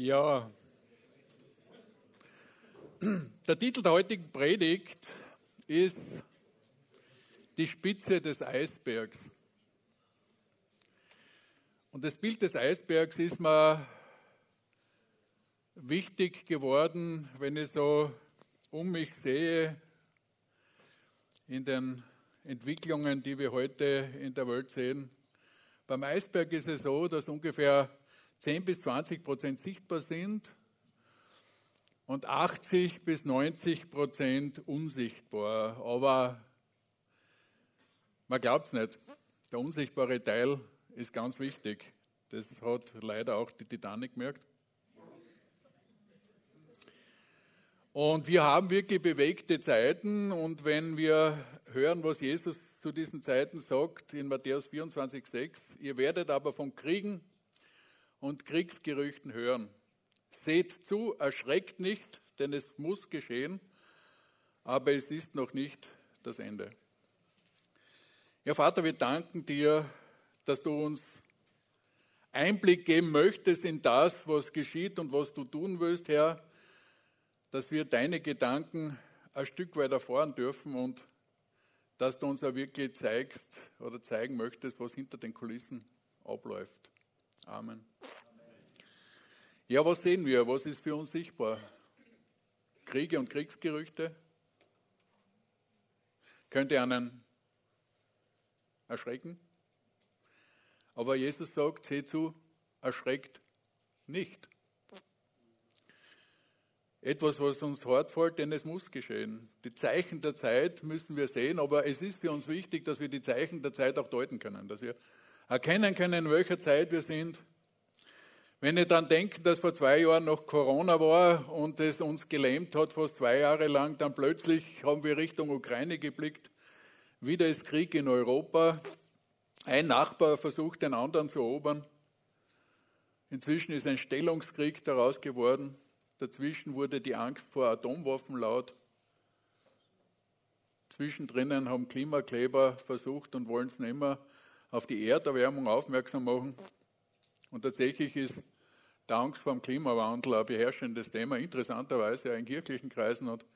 Ja, der Titel der heutigen Predigt ist die Spitze des Eisbergs. Und das Bild des Eisbergs ist mir wichtig geworden, wenn ich so um mich sehe in den Entwicklungen, die wir heute in der Welt sehen. Beim Eisberg ist es so, dass ungefähr 10 bis 20 Prozent sichtbar sind und 80 bis 90 Prozent unsichtbar. Aber man glaubt es nicht. Der unsichtbare Teil ist ganz wichtig. Das hat leider auch die Titanic gemerkt. Und wir haben wirklich bewegte Zeiten. Und wenn wir hören, was Jesus zu diesen Zeiten sagt in Matthäus 24,6, ihr werdet aber von Kriegen und Kriegsgerüchten hören. Seht zu, erschreckt nicht, denn es muss geschehen, aber es ist noch nicht das Ende. Ja, Vater, wir danken dir, dass du uns Einblick geben möchtest in das, was geschieht und was du tun willst, Herr, dass wir deine Gedanken ein Stück weit erfahren dürfen und dass du uns auch wirklich zeigst oder zeigen möchtest, was hinter den Kulissen abläuft. Amen. Ja, was sehen wir? Was ist für uns sichtbar? Kriege und Kriegsgerüchte? Könnte einen erschrecken? Aber Jesus sagt, seht zu, erschreckt nicht. Etwas, was uns hart fällt, denn es muss geschehen. Die Zeichen der Zeit müssen wir sehen, aber es ist für uns wichtig, dass wir die Zeichen der Zeit auch deuten können, dass wir erkennen können, in welcher Zeit wir sind. Wenn ich dann denke, dass vor zwei Jahren noch Corona war und es uns gelähmt hat, fast zwei Jahre lang, dann plötzlich haben wir Richtung Ukraine geblickt. Wieder ist Krieg in Europa. Ein Nachbar versucht, den anderen zu erobern. Inzwischen ist ein Stellungskrieg daraus geworden. Dazwischen wurde die Angst vor Atomwaffen laut. Zwischendrin haben Klimakleber versucht und wollen es nicht mehr auf die Erderwärmung aufmerksam machen. Und tatsächlich ist der Angst vor dem Klimawandel ein beherrschendes Thema, interessanterweise auch in kirchlichen Kreisen. Hat,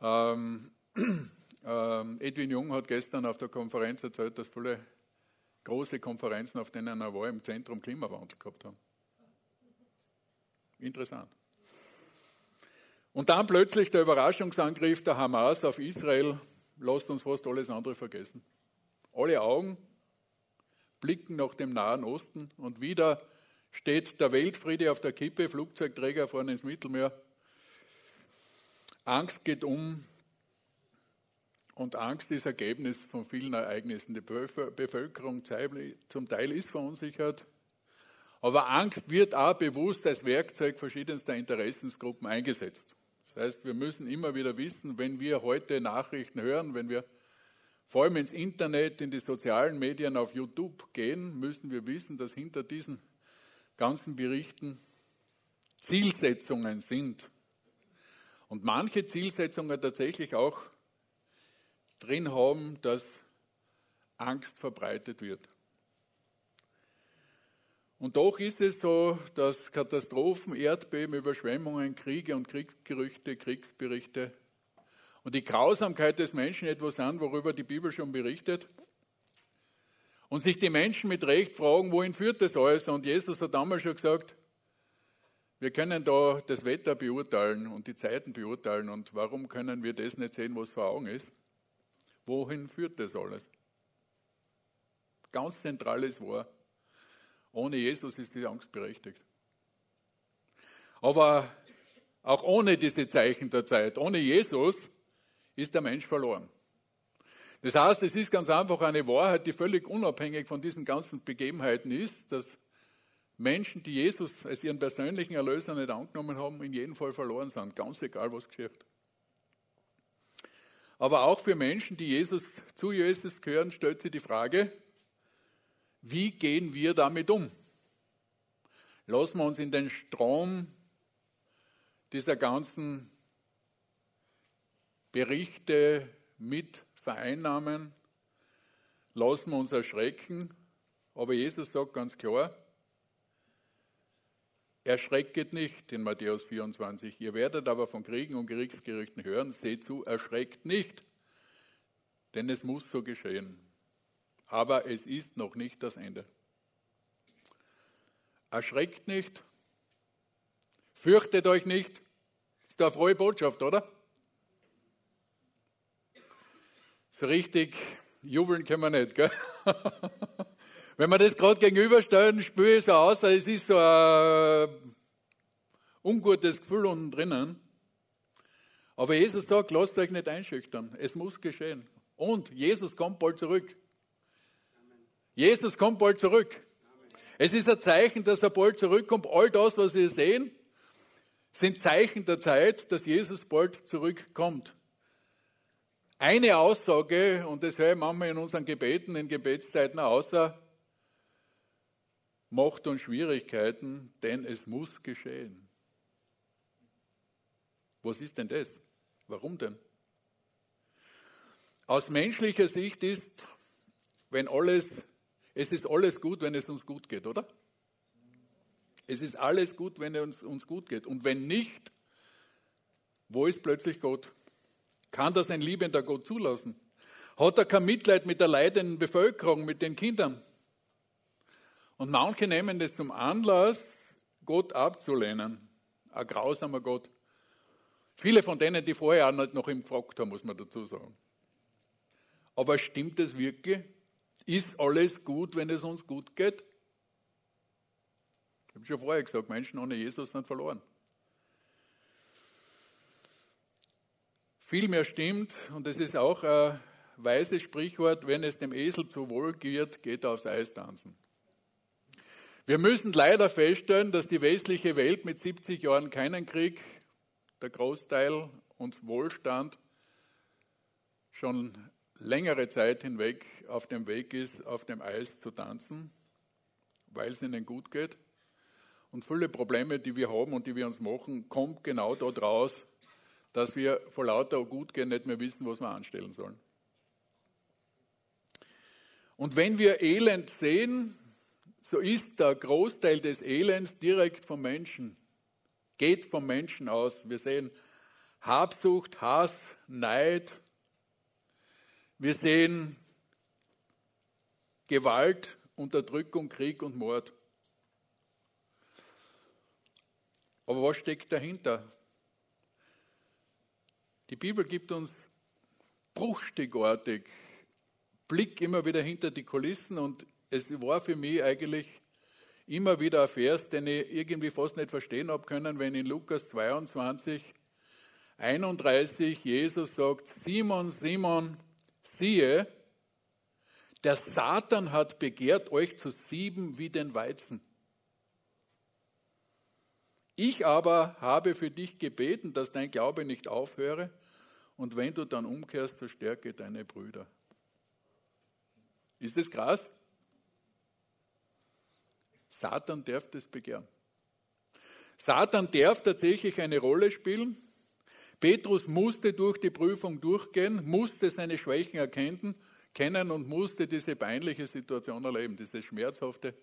ähm, ähm, Edwin Jung hat gestern auf der Konferenz erzählt, dass viele große Konferenzen, auf denen er war, im Zentrum Klimawandel gehabt haben. Interessant. Und dann plötzlich der Überraschungsangriff der Hamas auf Israel, lasst uns fast alles andere vergessen. Alle Augen blicken nach dem Nahen Osten und wieder steht der Weltfriede auf der Kippe, Flugzeugträger fahren ins Mittelmeer. Angst geht um und Angst ist Ergebnis von vielen Ereignissen. Die Bevölkerung zum Teil ist verunsichert, aber Angst wird auch bewusst als Werkzeug verschiedenster Interessensgruppen eingesetzt. Das heißt, wir müssen immer wieder wissen, wenn wir heute Nachrichten hören, wenn wir vor allem ins Internet, in die sozialen Medien, auf YouTube gehen, müssen wir wissen, dass hinter diesen ganzen Berichten Zielsetzungen sind. Und manche Zielsetzungen tatsächlich auch drin haben, dass Angst verbreitet wird. Und doch ist es so, dass Katastrophen, Erdbeben, Überschwemmungen, Kriege und Kriegsgerüchte, Kriegsberichte und die Grausamkeit des Menschen etwas an, worüber die Bibel schon berichtet. Und sich die Menschen mit Recht fragen, wohin führt das alles? Und Jesus hat damals schon gesagt, wir können da das Wetter beurteilen und die Zeiten beurteilen. Und warum können wir das nicht sehen, was vor Augen ist? Wohin führt das alles? Ganz zentrales war, ohne Jesus ist die Angst berechtigt. Aber auch ohne diese Zeichen der Zeit, ohne Jesus, ist der Mensch verloren. Das heißt, es ist ganz einfach eine Wahrheit, die völlig unabhängig von diesen ganzen Begebenheiten ist, dass Menschen, die Jesus als ihren persönlichen Erlöser nicht angenommen haben, in jedem Fall verloren sind, ganz egal, was geschieht. Aber auch für Menschen, die Jesus, zu Jesus gehören, stellt sich die Frage, wie gehen wir damit um? Lassen wir uns in den Strom dieser ganzen Berichte mit vereinnahmen, lassen wir uns erschrecken. Aber Jesus sagt ganz klar, erschrecket nicht in Matthäus 24. Ihr werdet aber von Kriegen und Kriegsgerichten hören. Seht zu, erschreckt nicht, denn es muss so geschehen. Aber es ist noch nicht das Ende. Erschreckt nicht, fürchtet euch nicht. Ist eine frohe Botschaft, oder? So richtig jubeln können wir nicht, gell? Wenn wir das gerade gegenüberstellen, spüre ich so aus, es ist so ein ungutes Gefühl unten drinnen. Aber Jesus sagt, lasst euch nicht einschüchtern. Es muss geschehen. Und Jesus kommt bald zurück. Jesus kommt bald zurück. Es ist ein Zeichen, dass er bald zurückkommt. All das, was wir sehen, sind Zeichen der Zeit, dass Jesus bald zurückkommt. Eine Aussage, und das höre ich manchmal in unseren Gebeten, in Gebetszeiten außer, Macht und Schwierigkeiten, denn es muss geschehen. Was ist denn das? Warum denn? Aus menschlicher Sicht ist, wenn alles, es ist alles gut, wenn es uns gut geht, oder? Es ist alles gut, wenn es uns gut geht. Und wenn nicht, wo ist plötzlich Gott? Kann das ein liebender Gott zulassen? Hat er kein Mitleid mit der leidenden Bevölkerung, mit den Kindern? Und manche nehmen das zum Anlass, Gott abzulehnen. Ein grausamer Gott. Viele von denen, die vorher auch nicht noch ihm gefragt haben, muss man dazu sagen. Aber stimmt es wirklich? Ist alles gut, wenn es uns gut geht? Ich habe schon vorher gesagt, Menschen ohne Jesus sind verloren. Vielmehr stimmt, und es ist auch ein weises Sprichwort, wenn es dem Esel zu wohl geht, geht er aufs Eis tanzen. Wir müssen leider feststellen, dass die westliche Welt mit 70 Jahren keinen Krieg, der Großteil und Wohlstand schon längere Zeit hinweg auf dem Weg ist, auf dem Eis zu tanzen, weil es ihnen gut geht. Und viele Probleme, die wir haben und die wir uns machen, kommen genau dort raus, dass wir vor lauter Gutgehen nicht mehr wissen, was wir anstellen sollen. Und wenn wir Elend sehen, so ist der Großteil des Elends direkt vom Menschen, geht vom Menschen aus. Wir sehen Habsucht, Hass, Neid. Wir sehen Gewalt, Unterdrückung, Krieg und Mord. Aber was steckt dahinter? Die Bibel gibt uns bruchstückartig Blick immer wieder hinter die Kulissen und es war für mich eigentlich immer wieder ein Vers, den ich irgendwie fast nicht verstehen habe können, wenn in Lukas 22, 31 Jesus sagt, Simon, Simon, siehe, der Satan hat begehrt, euch zu sieben wie den Weizen. Ich aber habe für dich gebeten, dass dein Glaube nicht aufhöre, und wenn du dann umkehrst, so stärke deine Brüder. Ist das krass? Satan darf das begehren. Satan darf tatsächlich eine Rolle spielen. Petrus musste durch die Prüfung durchgehen, musste seine Schwächen erkennen, kennen und musste diese peinliche Situation erleben, diese schmerzhafte,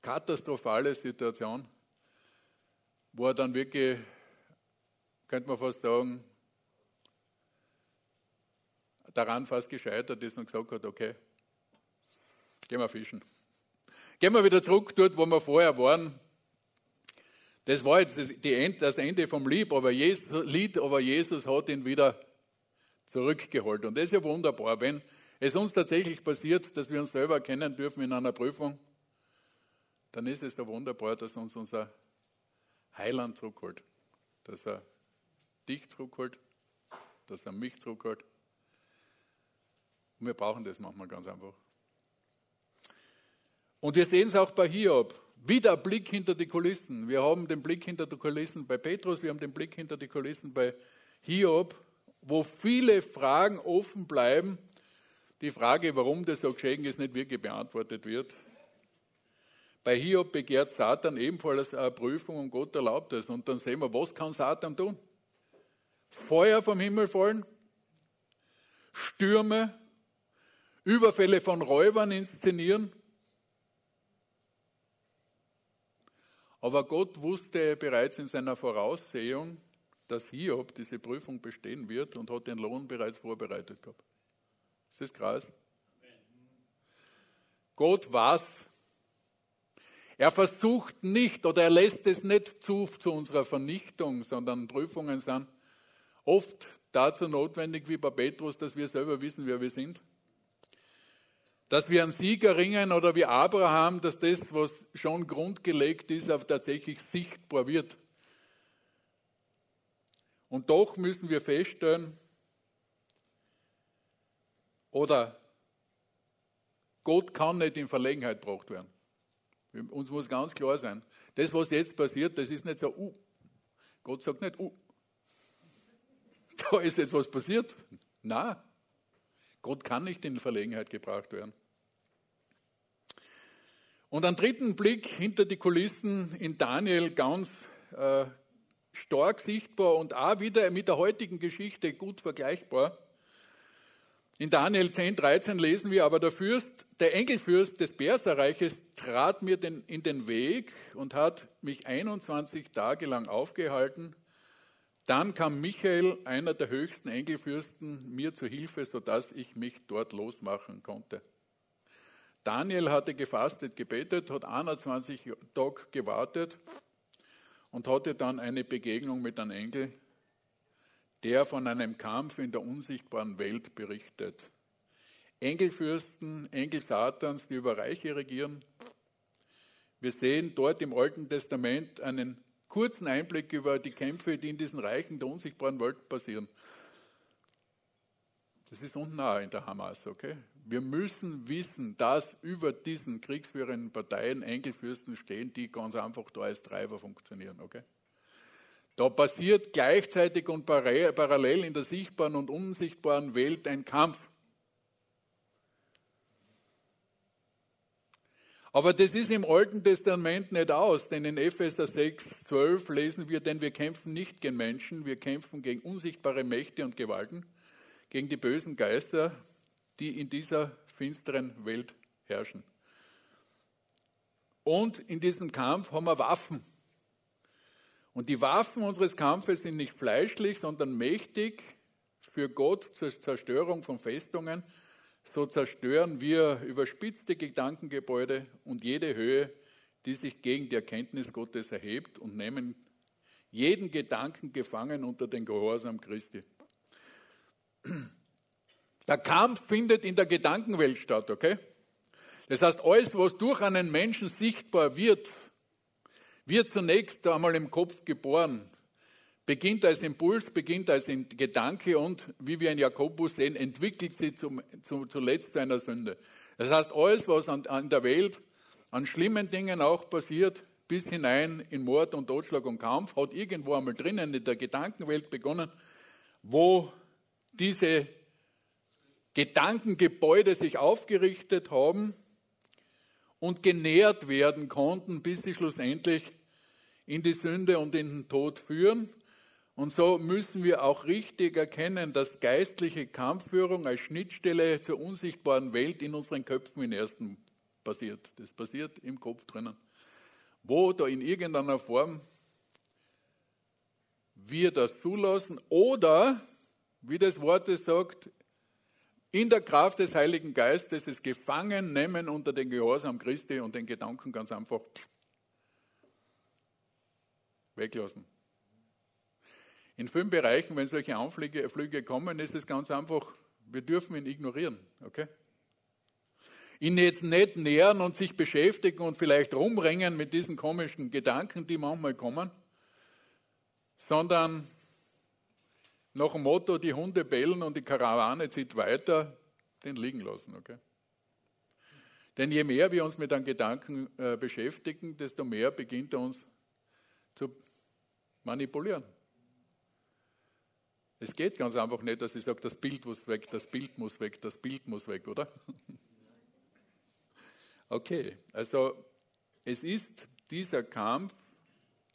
katastrophale Situation, wo er dann wirklich, könnte man fast sagen, daran fast gescheitert ist und gesagt hat, okay, gehen wir fischen. Gehen wir wieder zurück dort, wo wir vorher waren. Das war jetzt das Ende vom Lied, aber Jesus, Lied, aber Jesus hat ihn wieder zurückgeholt. Und das ist ja wunderbar, wenn es uns tatsächlich passiert, dass wir uns selber erkennen dürfen in einer Prüfung, dann ist es ja wunderbar, dass uns unser Heiland zurückholt. Dass er dich zurückholt, dass er mich zurückholt. Und wir brauchen das manchmal ganz einfach. Und wir sehen es auch bei Hiob. Wieder Blick hinter die Kulissen. Wir haben den Blick hinter die Kulissen bei Petrus, wir haben den Blick hinter die Kulissen bei Hiob, wo viele Fragen offen bleiben. Die Frage, warum das so geschehen ist, nicht wirklich beantwortet wird. Bei Hiob begehrt Satan ebenfalls eine Prüfung und Gott erlaubt es. Und dann sehen wir, was kann Satan tun? Feuer vom Himmel fallen, Stürme, Überfälle von Räubern inszenieren, Aber Gott wusste bereits in seiner Voraussehung, dass Hiob diese Prüfung bestehen wird und hat den Lohn bereits vorbereitet gehabt. Ist das krass? Gott was? Er versucht nicht oder er lässt es nicht zu zu unserer Vernichtung, sondern Prüfungen sind oft dazu notwendig wie bei Petrus, dass wir selber wissen, wer wir sind. Dass wir einen Sieger ringen oder wie Abraham, dass das, was schon grundgelegt ist, auch tatsächlich sichtbar wird. Und doch müssen wir feststellen, oder Gott kann nicht in Verlegenheit gebracht werden. Uns muss ganz klar sein, das, was jetzt passiert, das ist nicht so, uh. Gott sagt nicht, uh. Da ist jetzt was passiert. Na, Gott kann nicht in Verlegenheit gebracht werden. Und einen dritten Blick hinter die Kulissen in Daniel ganz äh, stark sichtbar und auch wieder mit der heutigen Geschichte gut vergleichbar. In Daniel 10, 13 lesen wir, aber der Fürst, der Engelfürst des Perserreiches trat mir den, in den Weg und hat mich 21 Tage lang aufgehalten. Dann kam Michael, einer der höchsten Engelfürsten, mir zu Hilfe, sodass ich mich dort losmachen konnte. Daniel hatte gefastet, gebetet, hat 21 Tage gewartet und hatte dann eine Begegnung mit einem Engel, der von einem Kampf in der unsichtbaren Welt berichtet. Engelfürsten, Engel Satans, die über Reiche regieren. Wir sehen dort im Alten Testament einen kurzen Einblick über die Kämpfe, die in diesen Reichen der unsichtbaren Welt passieren. Das ist unnah in der Hamas, okay? Wir müssen wissen, dass über diesen kriegsführenden Parteien Engelfürsten stehen, die ganz einfach da als Treiber funktionieren, okay? Da passiert gleichzeitig und parallel in der sichtbaren und unsichtbaren Welt ein Kampf. Aber das ist im Alten Testament nicht aus, denn in Epheser 6, 12 lesen wir, denn wir kämpfen nicht gegen Menschen, wir kämpfen gegen unsichtbare Mächte und Gewalten, gegen die bösen Geister, die in dieser finsteren Welt herrschen. Und in diesem Kampf haben wir Waffen. Und die Waffen unseres Kampfes sind nicht fleischlich, sondern mächtig für Gott zur Zerstörung von Festungen. So zerstören wir überspitzte Gedankengebäude und jede Höhe, die sich gegen die Erkenntnis Gottes erhebt und nehmen jeden Gedanken gefangen unter den Gehorsam Christi. Der Kampf findet in der Gedankenwelt statt, okay? Das heißt, alles, was durch einen Menschen sichtbar wird, wird zunächst einmal im Kopf geboren. Beginnt als Impuls, beginnt als Gedanke und, wie wir in Jakobus sehen, entwickelt sie zum, zum, zuletzt zu einer Sünde. Das heißt, alles, was an, an der Welt an schlimmen Dingen auch passiert, bis hinein in Mord und Totschlag und Kampf, hat irgendwo einmal drinnen in der Gedankenwelt begonnen, wo diese Gedankengebäude sich aufgerichtet haben und genährt werden konnten, bis sie schlussendlich in die Sünde und in den Tod führen. Und so müssen wir auch richtig erkennen, dass geistliche Kampfführung als Schnittstelle zur unsichtbaren Welt in unseren Köpfen in ersten passiert. Das passiert im Kopf drinnen. Wo da in irgendeiner Form wir das zulassen oder, wie das Wort es sagt, in der Kraft des Heiligen Geistes es gefangen nehmen unter den Gehorsam Christi und den Gedanken ganz einfach weglassen. In vielen Bereichen, wenn solche Anflüge Flüge kommen, ist es ganz einfach, wir dürfen ihn ignorieren. Okay? Ihn jetzt nicht nähern und sich beschäftigen und vielleicht rumringen mit diesen komischen Gedanken, die manchmal kommen, sondern nach dem Motto, die Hunde bellen und die Karawane zieht weiter, den liegen lassen. Okay? Denn je mehr wir uns mit einem Gedanken äh, beschäftigen, desto mehr beginnt er uns zu manipulieren. Es geht ganz einfach nicht, dass ich sage, das Bild muss weg, das Bild muss weg, das Bild muss weg, oder? Okay, also es ist dieser Kampf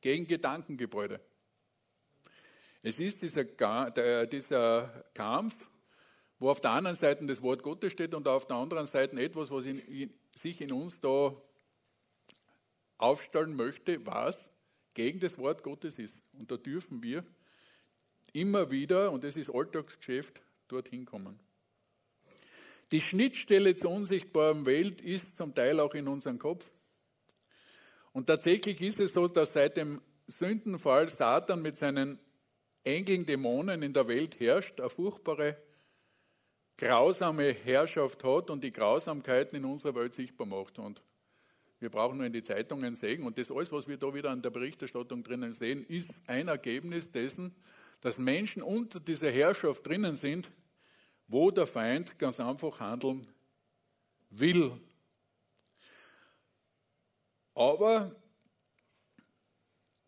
gegen Gedankengebäude. Es ist dieser, dieser Kampf, wo auf der einen Seite das Wort Gottes steht und auf der anderen Seite etwas, was in, in, sich in uns da aufstellen möchte, was gegen das Wort Gottes ist. Und da dürfen wir immer wieder, und das ist Alltagsgeschäft, dorthin kommen. Die Schnittstelle zur unsichtbaren Welt ist zum Teil auch in unserem Kopf. Und tatsächlich ist es so, dass seit dem Sündenfall Satan mit seinen Engeln, Dämonen in der Welt herrscht, eine furchtbare, grausame Herrschaft hat und die Grausamkeiten in unserer Welt sichtbar macht. Und wir brauchen nur in die Zeitungen sehen. Und das alles, was wir da wieder an der Berichterstattung drinnen sehen, ist ein Ergebnis dessen, dass Menschen unter dieser Herrschaft drinnen sind, wo der Feind ganz einfach handeln will. Aber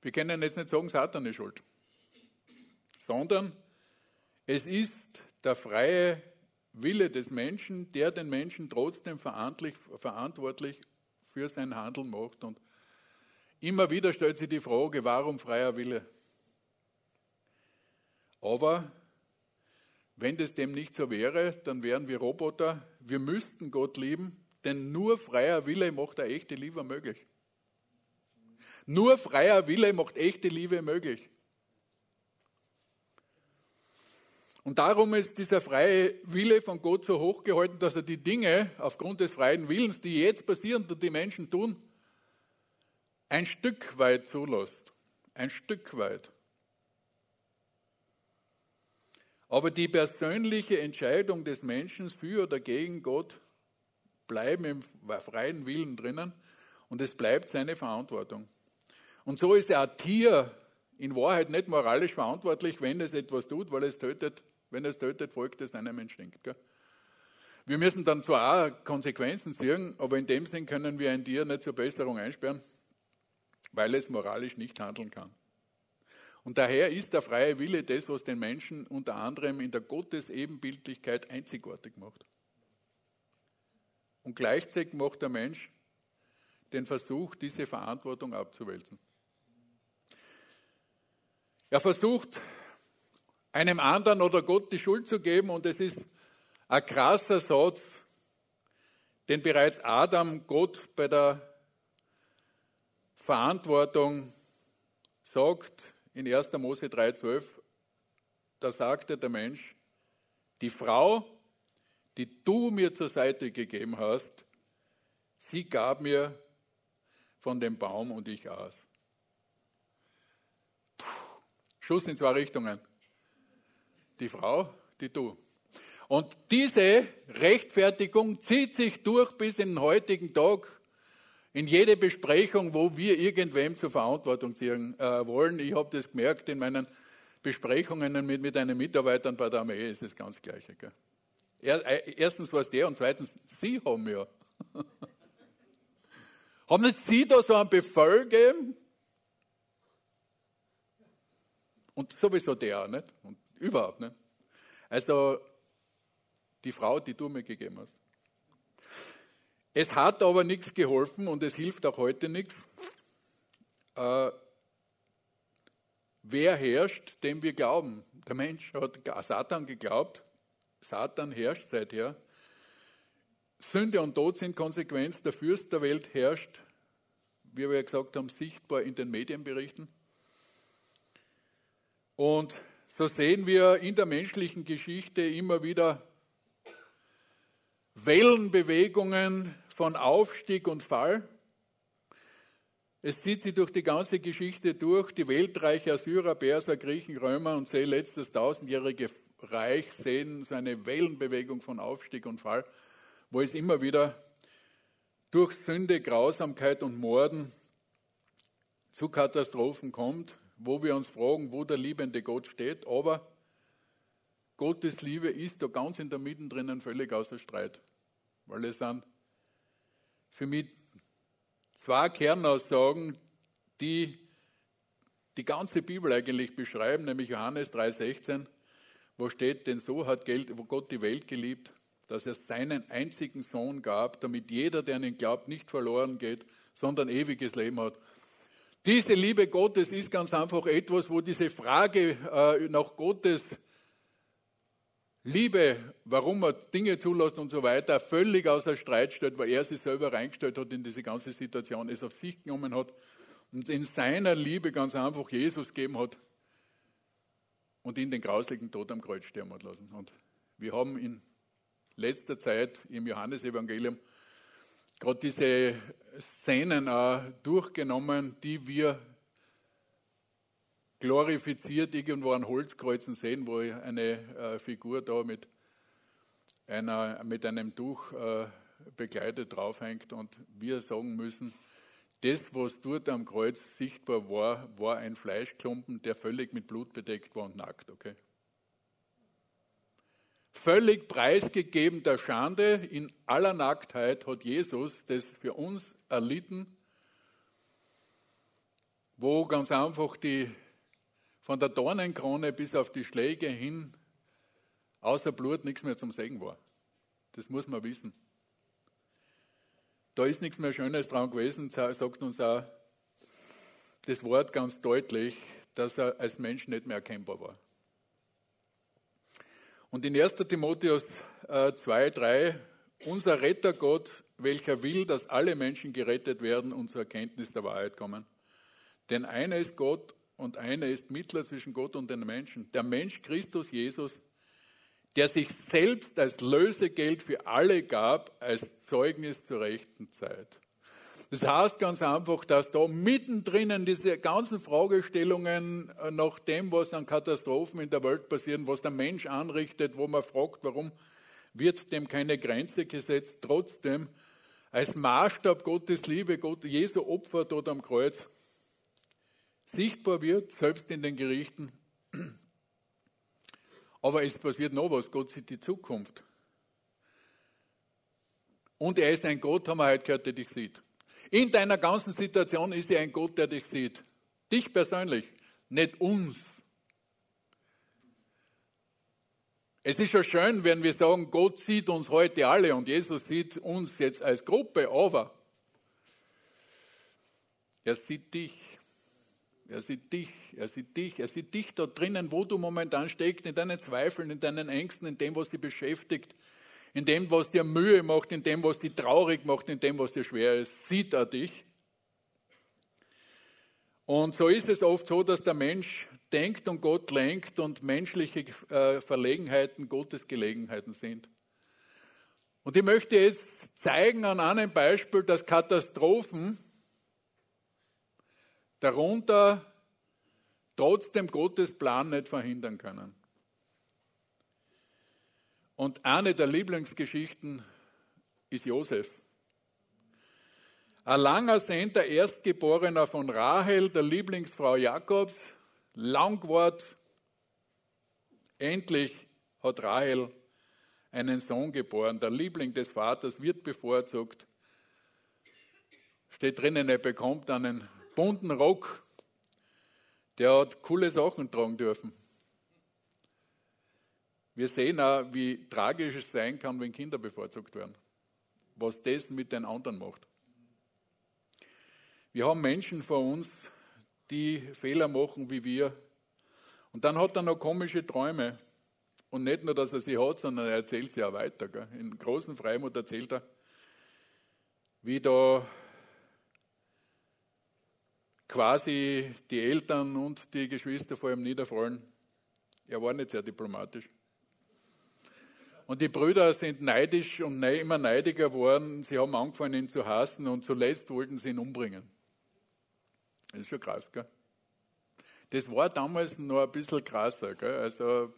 wir können jetzt nicht sagen, Satan ist schuld, sondern es ist der freie Wille des Menschen, der den Menschen trotzdem verantwortlich für sein Handeln macht. Und immer wieder stellt sich die Frage, warum freier Wille? Aber wenn das dem nicht so wäre, dann wären wir Roboter. Wir müssten Gott lieben, denn nur freier Wille macht eine echte Liebe möglich. Nur freier Wille macht echte Liebe möglich. Und darum ist dieser freie Wille von Gott so hochgehalten, dass er die Dinge aufgrund des freien Willens, die jetzt passieren und die Menschen tun, ein Stück weit zulässt. Ein Stück weit. Aber die persönliche Entscheidung des Menschen für oder gegen Gott bleiben im freien Willen drinnen und es bleibt seine Verantwortung. Und so ist ein Tier in Wahrheit nicht moralisch verantwortlich, wenn es etwas tut, weil es tötet. Wenn es tötet, folgt es einem Instinkt. Gell? Wir müssen dann zwar auch Konsequenzen ziehen, aber in dem Sinn können wir ein Tier nicht zur Besserung einsperren, weil es moralisch nicht handeln kann. Und daher ist der freie Wille das, was den Menschen unter anderem in der Gottesebenbildlichkeit einzigartig macht. Und gleichzeitig macht der Mensch den Versuch, diese Verantwortung abzuwälzen. Er versucht, einem anderen oder Gott die Schuld zu geben und es ist ein krasser Satz, den bereits Adam Gott bei der Verantwortung sagt in 1. Mose 3,12. Da sagte der Mensch, die Frau, die du mir zur Seite gegeben hast, sie gab mir von dem Baum und ich aß. Schuss in zwei Richtungen. Die Frau, die du. Und diese Rechtfertigung zieht sich durch bis in den heutigen Tag in jede Besprechung, wo wir irgendwem zur Verantwortung ziehen äh, wollen. Ich habe das gemerkt in meinen Besprechungen mit, mit einem Mitarbeitern bei der Armee, ist das ganz Gleiche. Gell? Äh, erstens war es der und zweitens, Sie haben ja. haben nicht Sie da so einen Befehl gegeben? Und sowieso der auch nicht. Und überhaupt nicht. Also die Frau, die du mir gegeben hast. Es hat aber nichts geholfen und es hilft auch heute nichts. Äh, wer herrscht, dem wir glauben? Der Mensch hat Satan geglaubt. Satan herrscht seither. Sünde und Tod sind Konsequenz. Der Fürst der Welt herrscht, wie wir ja gesagt haben, sichtbar in den Medienberichten. Und so sehen wir in der menschlichen Geschichte immer wieder Wellenbewegungen von Aufstieg und Fall. Es zieht sich durch die ganze Geschichte durch. Die Weltreiche Assyrer, Perser, Griechen, Römer und zuletzt das tausendjährige Reich sehen so eine Wellenbewegung von Aufstieg und Fall, wo es immer wieder durch Sünde, Grausamkeit und Morden zu Katastrophen kommt wo wir uns fragen, wo der liebende Gott steht, aber Gottes Liebe ist da ganz in der Mitte drinnen völlig außer Streit. Weil es sind für mich zwei Kernaussagen, die die ganze Bibel eigentlich beschreiben, nämlich Johannes 3,16, wo steht, denn so hat Gott die Welt geliebt, dass er seinen einzigen Sohn gab, damit jeder, der an ihn glaubt, nicht verloren geht, sondern ewiges Leben hat. Diese Liebe Gottes ist ganz einfach etwas, wo diese Frage äh, nach Gottes Liebe, warum er Dinge zulässt und so weiter, völlig außer Streit stellt, weil er sich selber reingestellt hat in diese ganze Situation, es auf sich genommen hat und in seiner Liebe ganz einfach Jesus gegeben hat und ihn den grauslichen Tod am Kreuz sterben hat lassen. Und wir haben in letzter Zeit im Johannesevangelium gerade diese Szenen durchgenommen, die wir glorifiziert irgendwo an Holzkreuzen sehen, wo eine äh, Figur da mit, einer, mit einem Tuch äh, begleitet draufhängt und wir sagen müssen, das, was dort am Kreuz sichtbar war, war ein Fleischklumpen, der völlig mit Blut bedeckt war und nackt, okay? Völlig preisgegeben der Schande, in aller Nacktheit hat Jesus das für uns erlitten, wo ganz einfach die von der Dornenkrone bis auf die Schläge hin außer Blut nichts mehr zum Segen war. Das muss man wissen. Da ist nichts mehr Schönes dran gewesen, sagt uns auch das Wort ganz deutlich, dass er als Mensch nicht mehr erkennbar war. Und in 1. Timotheus 2, äh, 3, unser Rettergott, welcher will, dass alle Menschen gerettet werden und zur Erkenntnis der Wahrheit kommen. Denn einer ist Gott und einer ist Mittler zwischen Gott und den Menschen. Der Mensch Christus Jesus, der sich selbst als Lösegeld für alle gab, als Zeugnis zur rechten Zeit. Das heißt ganz einfach, dass da mittendrin diese ganzen Fragestellungen äh, nach dem, was an Katastrophen in der Welt passieren, was der Mensch anrichtet, wo man fragt, warum wird dem keine Grenze gesetzt, trotzdem als Maßstab Gottes Liebe, Gott, Jesu Opfer dort am Kreuz, sichtbar wird, selbst in den Gerichten. Aber es passiert noch was, Gott sieht die Zukunft. Und er ist ein Gott, haben wir heute gehört, der dich sieht. In deiner ganzen Situation ist er ein Gott, der dich sieht. Dich persönlich, nicht uns. Es ist schon schön, wenn wir sagen, Gott sieht uns heute alle und Jesus sieht uns jetzt als Gruppe, aber er sieht dich. Er sieht dich, er sieht dich, er sieht dich da drinnen, wo du momentan steckst, in deinen Zweifeln, in deinen Ängsten, in dem, was dich beschäftigt, in dem, was dir Mühe macht, in dem, was dich traurig macht, in dem, was dir schwer ist, sieht er dich. Und so ist es oft so, dass der Mensch denkt und Gott lenkt und menschliche äh, Verlegenheiten Gottes Gelegenheiten sind. Und ich möchte jetzt zeigen an einem Beispiel, dass Katastrophen darunter trotzdem Gottes Plan nicht verhindern können. Und eine der Lieblingsgeschichten ist Josef. Ein langer Sender, Erstgeborener von Rahel, der Lieblingsfrau Jakobs, Langwort. Endlich hat Rahel einen Sohn geboren. Der Liebling des Vaters wird bevorzugt. Steht drinnen, er bekommt einen bunten Rock. Der hat coole Sachen tragen dürfen. Wir sehen auch, wie tragisch es sein kann, wenn Kinder bevorzugt werden. Was das mit den anderen macht. Wir haben Menschen vor uns, die Fehler machen wie wir. Und dann hat er noch komische Träume. Und nicht nur, dass er sie hat, sondern er erzählt sie auch weiter. Gell? In großen Freimut erzählt er, wie da quasi die Eltern und die Geschwister vor ihm niederfallen. Er war nicht sehr diplomatisch. Und die Brüder sind neidisch und immer neidiger geworden. Sie haben angefangen, ihn zu hassen und zuletzt wollten sie ihn umbringen. Das ist schon krass, gell? Das war damals noch ein bisschen krasser, gell? Also,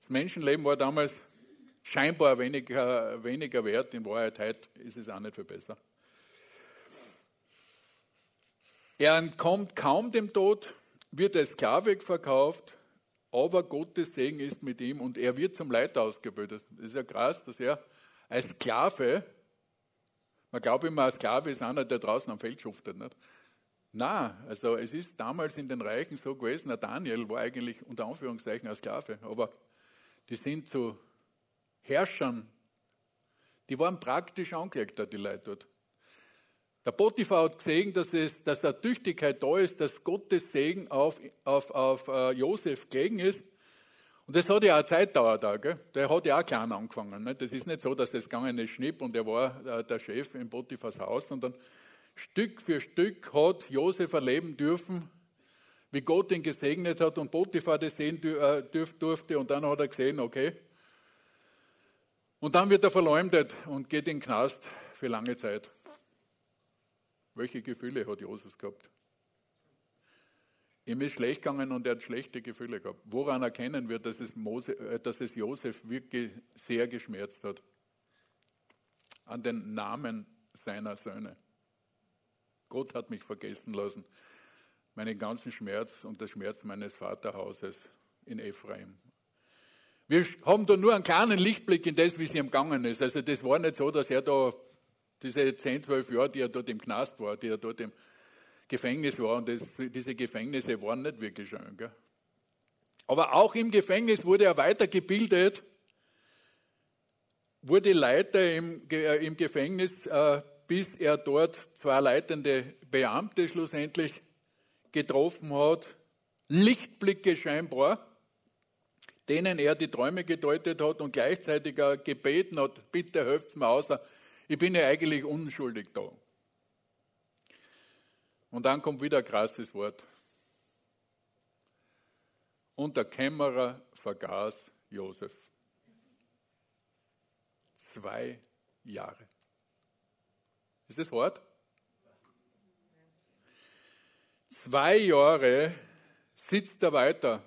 das Menschenleben war damals scheinbar weniger, weniger wert. In Wahrheit heute ist es auch nicht viel besser. Er entkommt kaum dem Tod, wird als Sklave verkauft, aber Gottes Segen ist mit ihm und er wird zum Leiter ausgebildet. Das ist ja krass, dass er als Sklave, man glaubt immer, ein Sklave ist einer, der draußen am Feld schuftet. Nicht? Na, also es ist damals in den Reichen so gewesen, der Daniel war eigentlich unter Anführungszeichen ein Sklave, aber die sind zu Herrschern, die waren praktisch angelegt, die Leute dort. Der Potiphar hat gesehen, dass, es, dass eine Tüchtigkeit da ist, dass Gottes Segen auf, auf, auf uh, Josef gelegen ist. Und das hat ja auch Zeitdauer da, gell? Der hat ja auch klein angefangen. Ne? Das ist nicht so, dass das gegangen ist, schnipp und er war äh, der Chef in Potiphas Haus, sondern Stück für Stück hat Josef erleben dürfen, wie Gott ihn gesegnet hat und Potiphar das sehen äh, durfte und dann hat er gesehen, okay. Und dann wird er verleumdet und geht in den Knast für lange Zeit. Welche Gefühle hat Josef gehabt? Ihm ist schlecht gegangen und er hat schlechte Gefühle gehabt. Woran erkennen wir, dass es, Mose, äh, dass es Josef wirklich sehr geschmerzt hat? An den Namen seiner Söhne. Gott hat mich vergessen lassen. Meinen ganzen Schmerz und der Schmerz meines Vaterhauses in Ephraim. Wir haben da nur einen kleinen Lichtblick in das, wie es ihm gegangen ist. Also das war nicht so, dass er da diese 10, 12 Jahre, die er dort im Knast war, die er dort im Gefängnis war, und das, diese Gefängnisse waren nicht wirklich schön. Gell? Aber auch im Gefängnis wurde er weitergebildet, wurde Leiter im, äh, im Gefängnis, äh, bis er dort zwei leitende Beamte schlussendlich getroffen hat, Lichtblicke scheinbar, denen er die Träume gedeutet hat und gleichzeitig gebeten hat, bitte helft mir aus, ich bin ja eigentlich unschuldig da. Und dann kommt wieder ein krasses Wort. Und der Kämmerer vergaß Josef. Zwei Jahre. Ist das hart? Zwei Jahre sitzt er weiter.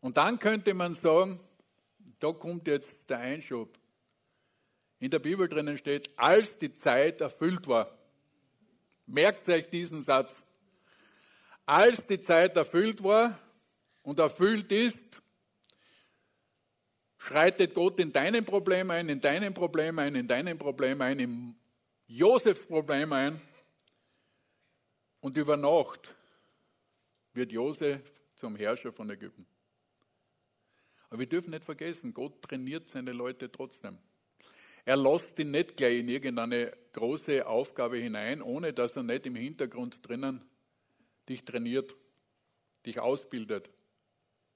Und dann könnte man sagen, da kommt jetzt der Einschub. In der Bibel drinnen steht, als die Zeit erfüllt war. Merkt euch diesen Satz. Als die Zeit erfüllt war und erfüllt ist, schreitet Gott in deinem Problem ein, in deinem Problem ein, in deinem Problem ein, im Josefs Problem ein. Und über Nacht wird Josef zum Herrscher von Ägypten. Aber wir dürfen nicht vergessen, Gott trainiert seine Leute trotzdem. Er lässt ihn nicht gleich in irgendeine große Aufgabe hinein, ohne dass er nicht im Hintergrund drinnen dich trainiert, dich ausbildet,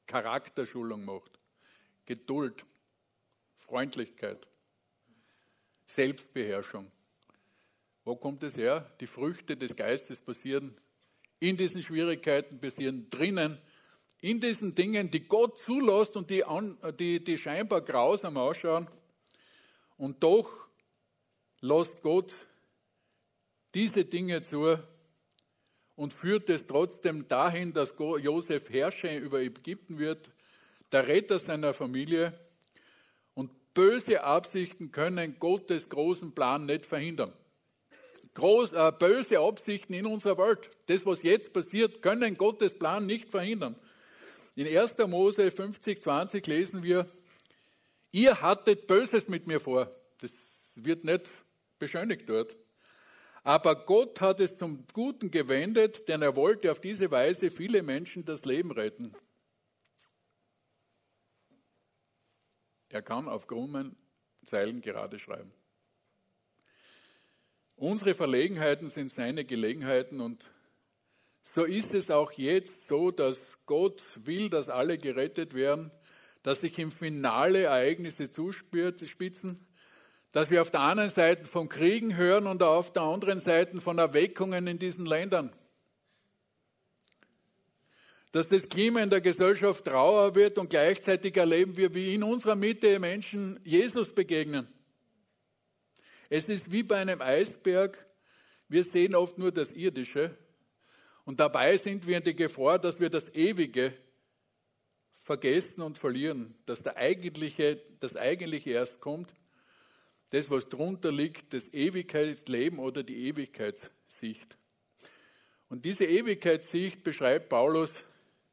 Charakterschulung macht, Geduld, Freundlichkeit, Selbstbeherrschung. Wo kommt es her? Die Früchte des Geistes passieren in diesen Schwierigkeiten, passieren drinnen, in diesen Dingen, die Gott zulässt und die, die, die scheinbar grausam ausschauen. Und doch lässt Gott diese Dinge zu und führt es trotzdem dahin, dass Josef Herrscher über Ägypten wird, der Retter seiner Familie. Und böse Absichten können Gottes großen Plan nicht verhindern. Groß, äh, böse Absichten in unserer Welt, das, was jetzt passiert, können Gottes Plan nicht verhindern. In 1. Mose 50, 20 lesen wir, Ihr hattet Böses mit mir vor. Das wird nicht beschönigt dort. Aber Gott hat es zum Guten gewendet, denn er wollte auf diese Weise viele Menschen das Leben retten. Er kann auf krummen Zeilen gerade schreiben. Unsere Verlegenheiten sind seine Gelegenheiten und so ist es auch jetzt so, dass Gott will, dass alle gerettet werden dass sich im Finale Ereignisse zuspitzen, dass wir auf der einen Seite von Kriegen hören und auf der anderen Seite von Erweckungen in diesen Ländern. Dass das Klima in der Gesellschaft rauer wird und gleichzeitig erleben wir, wie in unserer Mitte Menschen Jesus begegnen. Es ist wie bei einem Eisberg. Wir sehen oft nur das Irdische und dabei sind wir in der Gefahr, dass wir das Ewige vergessen und verlieren, dass der eigentliche, das eigentliche erst kommt, das, was drunter liegt, das Ewigkeitsleben oder die Ewigkeitssicht. Und diese Ewigkeitssicht beschreibt Paulus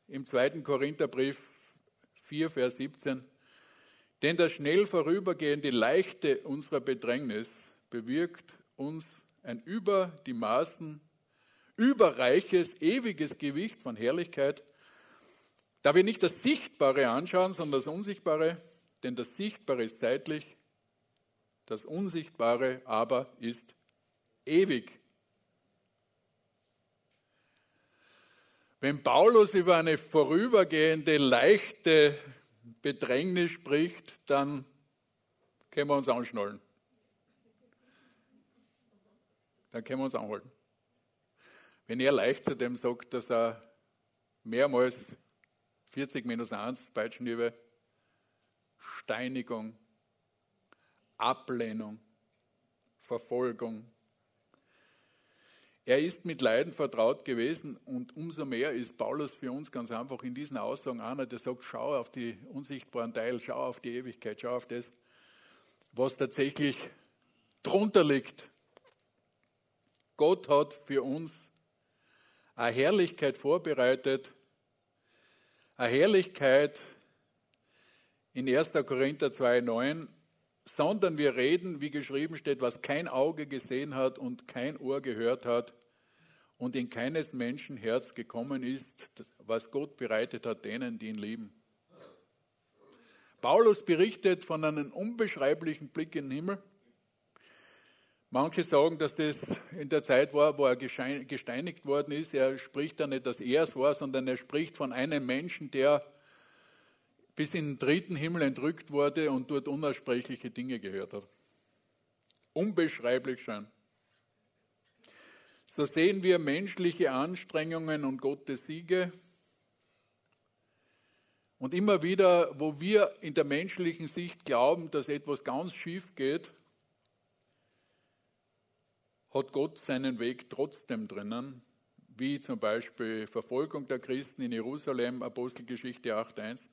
im zweiten Korintherbrief 4, Vers 17. Denn das schnell vorübergehende Leichte unserer Bedrängnis bewirkt uns ein über die Maßen überreiches, ewiges Gewicht von Herrlichkeit da wir nicht das Sichtbare anschauen, sondern das Unsichtbare, denn das Sichtbare ist zeitlich, das Unsichtbare aber ist ewig. Wenn Paulus über eine vorübergehende, leichte Bedrängnis spricht, dann können wir uns anschnallen. Dann können wir uns anhalten. Wenn er leicht zu dem sagt, dass er mehrmals 40 minus 1 Peitschenhiebe, Steinigung, Ablehnung, Verfolgung, er ist mit Leiden vertraut gewesen und umso mehr ist Paulus für uns ganz einfach in diesen Aussagen einer, der sagt, schau auf die unsichtbaren Teile, schau auf die Ewigkeit, schau auf das, was tatsächlich drunter liegt. Gott hat für uns eine Herrlichkeit vorbereitet, eine Herrlichkeit in 1. Korinther 2,9, sondern wir reden, wie geschrieben steht, was kein Auge gesehen hat und kein Ohr gehört hat und in keines Menschen Herz gekommen ist, was Gott bereitet hat denen, die ihn lieben. Paulus berichtet von einem unbeschreiblichen Blick in den Himmel. Manche sagen, dass das in der Zeit war, wo er gesteinigt worden ist. Er spricht da nicht, dass er es war, sondern er spricht von einem Menschen, der bis in den dritten Himmel entrückt wurde und dort unaussprechliche Dinge gehört hat. Unbeschreiblich schön. So sehen wir menschliche Anstrengungen und Gottes Siege. Und immer wieder, wo wir in der menschlichen Sicht glauben, dass etwas ganz schief geht, hat Gott seinen Weg trotzdem drinnen, wie zum Beispiel Verfolgung der Christen in Jerusalem, Apostelgeschichte 8.1.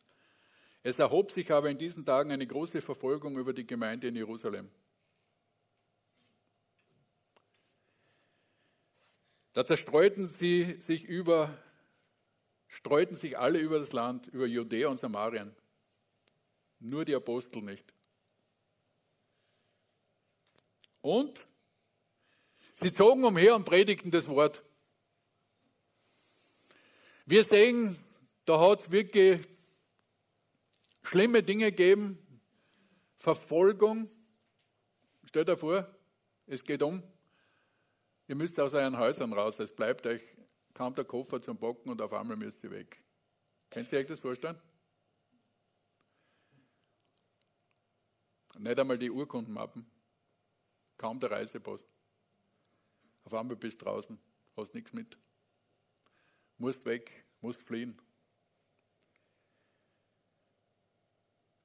Es erhob sich aber in diesen Tagen eine große Verfolgung über die Gemeinde in Jerusalem. Da zerstreuten sie sich über, streuten sich alle über das Land, über Judäa und Samarien. Nur die Apostel nicht. Und sie zogen umher und predigten das Wort. Wir sehen, da hat es wirklich schlimme Dinge geben, Verfolgung. Stellt euch vor, es geht um. Ihr müsst aus euren Häusern raus, es bleibt euch kaum der Koffer zum Bocken und auf einmal müsst ihr weg. Könnt ihr euch das vorstellen? Nicht einmal die Urkundenmappen, kaum der Reisepost. Auf einmal bist du draußen, hast nichts mit. Musst weg, musst fliehen.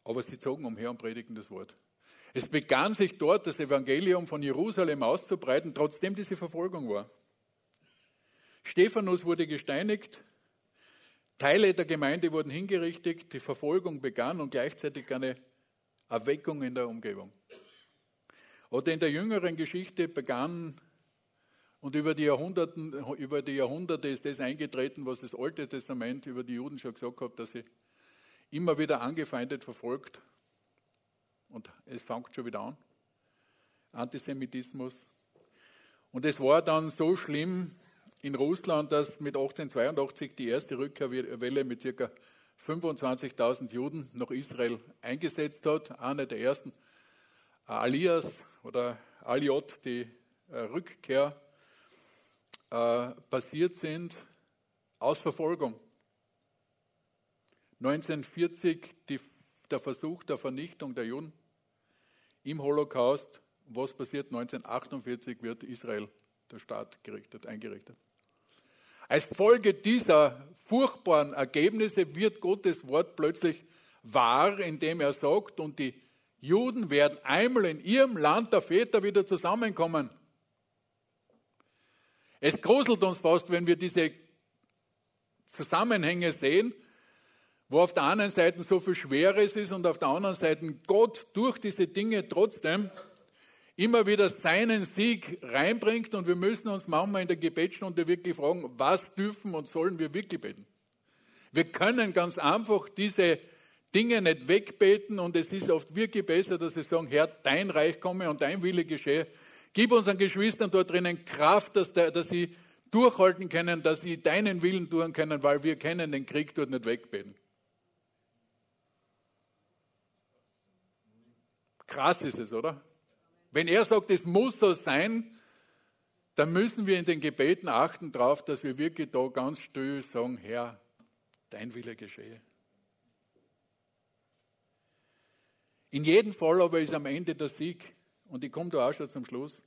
aber sie zogen umher und predigten das Wort. Es begann sich dort das Evangelium von Jerusalem auszubreiten, trotzdem diese Verfolgung war. Stephanus wurde gesteinigt, Teile der Gemeinde wurden hingerichtet, die Verfolgung begann und gleichzeitig eine Erweckung in der Umgebung. Oder in der jüngeren Geschichte begann und über die, Jahrhunderten, über die Jahrhunderte ist das eingetreten, was das Alte Testament über die Juden schon gesagt hat, dass sie immer wieder angefeindet, verfolgt. Und es fängt schon wieder an. Antisemitismus. Und es war dann so schlimm in Russland, dass mit 1882 die erste Rückkehrwelle mit ca. 25.000 Juden nach Israel eingesetzt hat. Einer der ersten Alias oder Aliot, die äh, Rückkehr äh, passiert sind aus Verfolgung. 1940 die, der Versuch der Vernichtung der Juden im Holocaust. Was passiert? 1948 wird Israel, der Staat, gerichtet, eingerichtet. Als Folge dieser furchtbaren Ergebnisse wird Gottes Wort plötzlich wahr, indem er sagt, und die Juden werden einmal in ihrem Land der Väter wieder zusammenkommen. Es gruselt uns fast, wenn wir diese Zusammenhänge sehen, wo auf der einen Seite so viel Schweres ist und auf der anderen Seite Gott durch diese Dinge trotzdem immer wieder seinen Sieg reinbringt und wir müssen uns manchmal in der Gebetsstunde wirklich fragen, was dürfen und sollen wir wirklich beten? Wir können ganz einfach diese Dinge nicht wegbeten und es ist oft wirklich besser, dass wir sagen, Herr, dein Reich komme und dein Wille geschehe. Gib unseren Geschwistern dort drinnen Kraft, dass, der, dass sie durchhalten können, dass sie deinen Willen tun können, weil wir können den Krieg dort nicht wegbeten. Krass ist es, oder? Wenn er sagt, es muss so sein, dann müssen wir in den Gebeten achten darauf, dass wir wirklich da ganz still sagen, Herr, dein Wille geschehe. In jedem Fall aber ist am Ende der Sieg. Und ich komme da auch schon zum Schluss.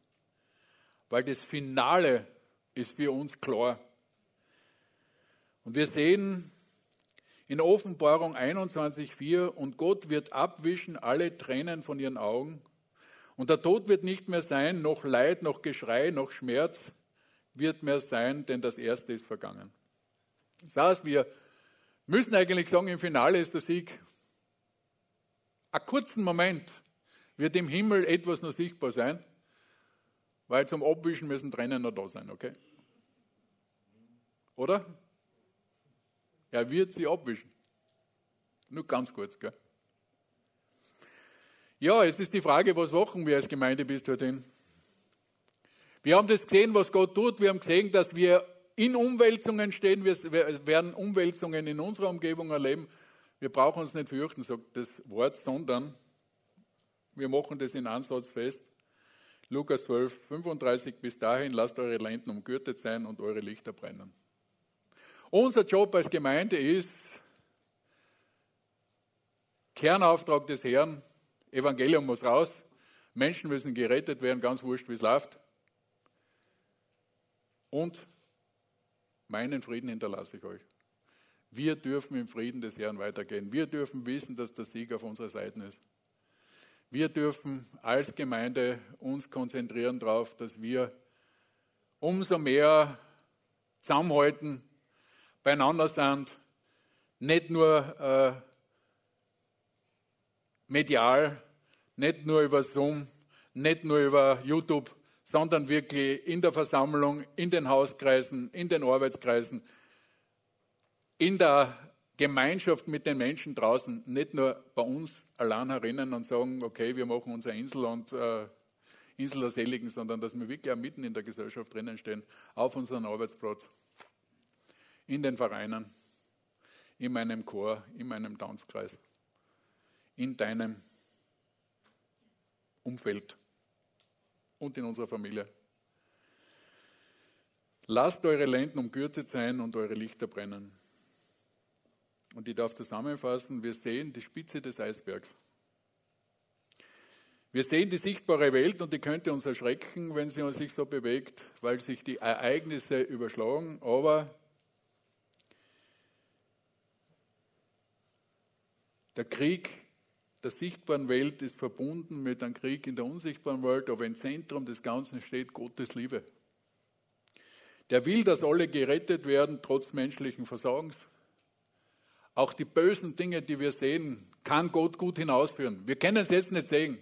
Weil das Finale ist für uns klar. Und wir sehen in Offenbarung 21,4 und Gott wird abwischen alle Tränen von ihren Augen. Und der Tod wird nicht mehr sein, noch Leid, noch Geschrei, noch Schmerz wird mehr sein, denn das Erste ist vergangen. Das heißt, wir müssen eigentlich sagen, im Finale ist der Sieg einen kurzen Moment wird im Himmel etwas noch sichtbar sein, weil zum Abwischen müssen Tränen noch da sein, okay? Oder? Er wird sie abwischen. Nur ganz kurz, gell? Ja, jetzt ist die Frage, was machen wir als Gemeinde bis dorthin? Wir haben das gesehen, was Gott tut. Wir haben gesehen, dass wir in Umwälzungen stehen. Wir werden Umwälzungen in unserer Umgebung erleben. Wir brauchen uns nicht fürchten, sagt das Wort, sondern wir machen das in Ansatz fest. Lukas 12, 35 bis dahin, lasst eure Lenden umgürtet sein und eure Lichter brennen. Unser Job als Gemeinde ist, Kernauftrag des Herrn, Evangelium muss raus, Menschen müssen gerettet werden, ganz wurscht, wie es läuft. Und meinen Frieden hinterlasse ich euch. Wir dürfen im Frieden des Herrn weitergehen. Wir dürfen wissen, dass der Sieg auf unserer Seite ist. Wir dürfen als Gemeinde uns konzentrieren darauf, dass wir umso mehr zusammenhalten, beieinander sind, nicht nur äh, medial, nicht nur über Zoom, nicht nur über YouTube, sondern wirklich in der Versammlung, in den Hauskreisen, in den Arbeitskreisen, in der Gemeinschaft mit den Menschen draußen, nicht nur bei uns allein herinnen und sagen, okay, wir machen unsere Insel und äh, Insel der Seligen, sondern dass wir wirklich auch mitten in der Gesellschaft drinnen stehen, auf unserem Arbeitsplatz, in den Vereinen, in meinem Chor, in meinem Tanzkreis, in deinem Umfeld und in unserer Familie. Lasst eure Lenden umgürtet sein und eure Lichter brennen. Und ich darf zusammenfassen, wir sehen die Spitze des Eisbergs. Wir sehen die sichtbare Welt und die könnte uns erschrecken, wenn sie sich so bewegt, weil sich die Ereignisse überschlagen. Aber der Krieg der sichtbaren Welt ist verbunden mit einem Krieg in der unsichtbaren Welt, aber im Zentrum des Ganzen steht Gottes Liebe. Der will, dass alle gerettet werden, trotz menschlichen Versagens. Auch die bösen Dinge, die wir sehen, kann Gott gut hinausführen. Wir können es jetzt nicht sehen.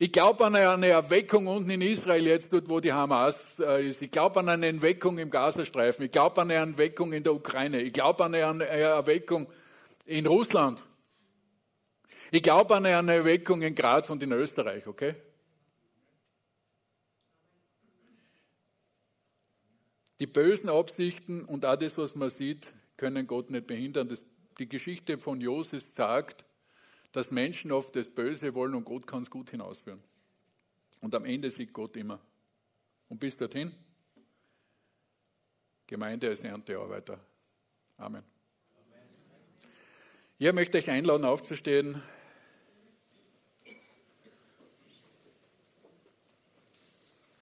Ich glaube an eine Erweckung unten in Israel, jetzt dort, wo die Hamas äh, ist. Ich glaube an eine Erweckung im Gazastreifen. Ich glaube an eine Erweckung in der Ukraine. Ich glaube an eine Erweckung in Russland. Ich glaube an eine Erweckung in Graz und in Österreich, okay? Die bösen Absichten und auch das, was man sieht, können Gott nicht behindern. Das, die Geschichte von Joses sagt, dass Menschen oft das Böse wollen und Gott kann es gut hinausführen. Und am Ende sieht Gott immer. Und bis dorthin, Gemeinde als Erntearbeiter. Amen. Ich möchte euch einladen, aufzustehen.